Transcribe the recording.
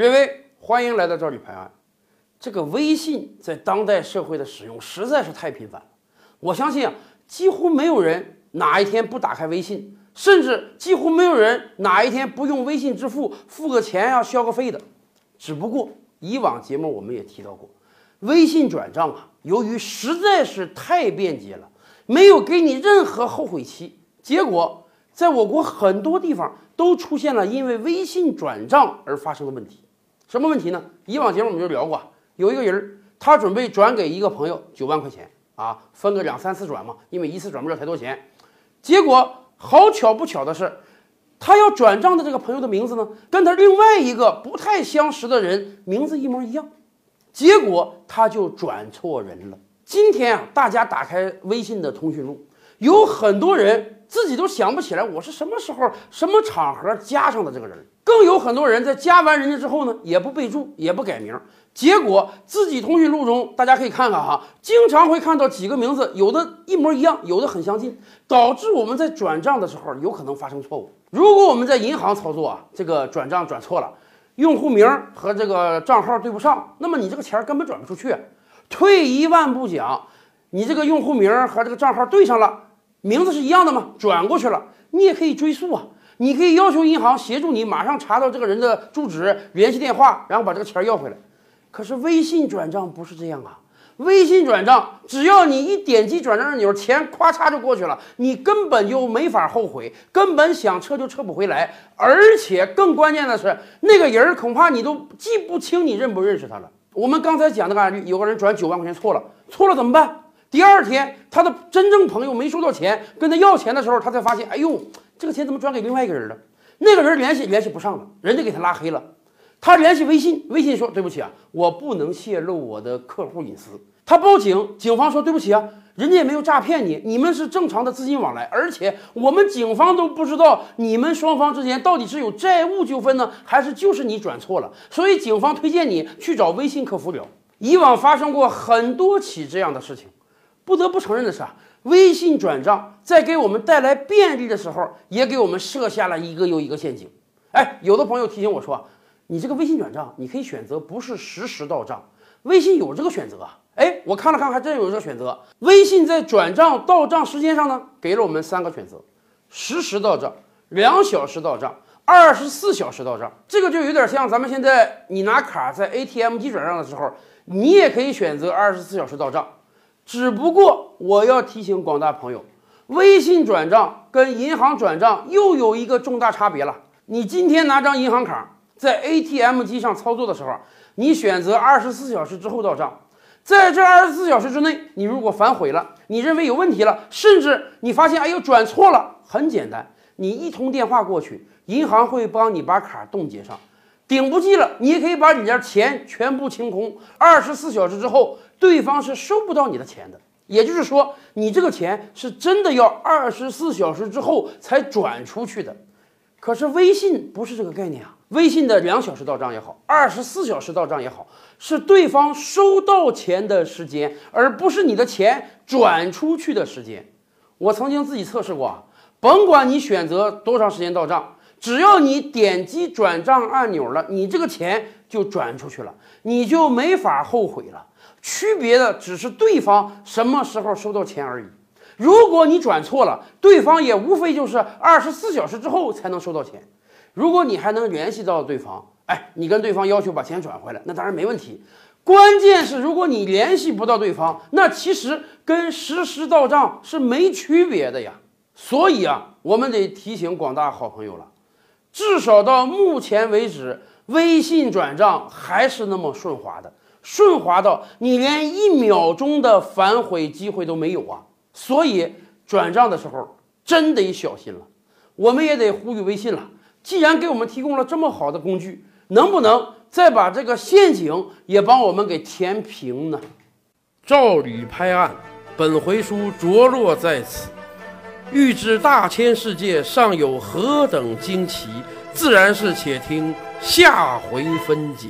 列位，欢迎来到这里拍案。这个微信在当代社会的使用实在是太频繁了。我相信啊，几乎没有人哪一天不打开微信，甚至几乎没有人哪一天不用微信支付付个钱呀、消个费的。只不过以往节目我们也提到过，微信转账啊，由于实在是太便捷了，没有给你任何后悔期，结果在我国很多地方都出现了因为微信转账而发生的问题。什么问题呢？以往节目我们就聊过，有一个人他准备转给一个朋友九万块钱啊，分个两三次转嘛，因为一次转不了太多钱。结果好巧不巧的是，他要转账的这个朋友的名字呢，跟他另外一个不太相识的人名字一模一样，结果他就转错人了。今天啊，大家打开微信的通讯录，有很多人自己都想不起来我是什么时候、什么场合加上的这个人，更有很多人在加完人家之后呢，也不备注，也不改名，结果自己通讯录中，大家可以看看哈，经常会看到几个名字，有的一模一样，有的很相近，导致我们在转账的时候有可能发生错误。如果我们在银行操作啊，这个转账转错了，用户名和这个账号对不上，那么你这个钱根本转不出去。退一万步讲，你这个用户名和这个账号对上了，名字是一样的嘛，转过去了，你也可以追溯啊，你可以要求银行协助你马上查到这个人的住址、联系电话，然后把这个钱要回来。可是微信转账不是这样啊，微信转账只要你一点击转账按钮，钱咵嚓就过去了，你根本就没法后悔，根本想撤就撤不回来，而且更关键的是，那个人恐怕你都记不清你认不认识他了。我们刚才讲那个案例，有个人转九万块钱错了，错了怎么办？第二天他的真正朋友没收到钱，跟他要钱的时候，他才发现，哎呦，这个钱怎么转给另外一个人了？那个人联系联系不上了，人家给他拉黑了。他联系微信，微信说对不起啊，我不能泄露我的客户隐私。他报警，警方说对不起啊，人家也没有诈骗你，你们是正常的资金往来，而且我们警方都不知道你们双方之间到底是有债务纠纷呢，还是就是你转错了，所以警方推荐你去找微信客服聊。以往发生过很多起这样的事情，不得不承认的是啊，微信转账在给我们带来便利的时候，也给我们设下了一个又一个陷阱。哎，有的朋友提醒我说。你这个微信转账，你可以选择不是实时到账，微信有这个选择啊。哎，我看了看，还真有这个选择。微信在转账到账时间上呢，给了我们三个选择：实时到账、两小时到账、二十四小时到账。这个就有点像咱们现在你拿卡在 ATM 机转账的时候，你也可以选择二十四小时到账。只不过我要提醒广大朋友，微信转账跟银行转账又有一个重大差别了。你今天拿张银行卡。在 ATM 机上操作的时候，你选择二十四小时之后到账，在这二十四小时之内，你如果反悔了，你认为有问题了，甚至你发现哎呦转错了，很简单，你一通电话过去，银行会帮你把卡冻结上，顶不济了，你也可以把你家钱全部清空。二十四小时之后，对方是收不到你的钱的，也就是说，你这个钱是真的要二十四小时之后才转出去的。可是微信不是这个概念啊。微信的两小时到账也好，二十四小时到账也好，是对方收到钱的时间，而不是你的钱转出去的时间。我曾经自己测试过啊，甭管你选择多长时间到账，只要你点击转账按钮了，你这个钱就转出去了，你就没法后悔了。区别的只是对方什么时候收到钱而已。如果你转错了，对方也无非就是二十四小时之后才能收到钱。如果你还能联系到对方，哎，你跟对方要求把钱转回来，那当然没问题。关键是，如果你联系不到对方，那其实跟实时到账是没区别的呀。所以啊，我们得提醒广大好朋友了，至少到目前为止，微信转账还是那么顺滑的，顺滑到你连一秒钟的反悔机会都没有啊。所以转账的时候真得小心了。我们也得呼吁微信了。既然给我们提供了这么好的工具，能不能再把这个陷阱也帮我们给填平呢？照吕拍案，本回书着落在此。欲知大千世界尚有何等惊奇，自然是且听下回分解。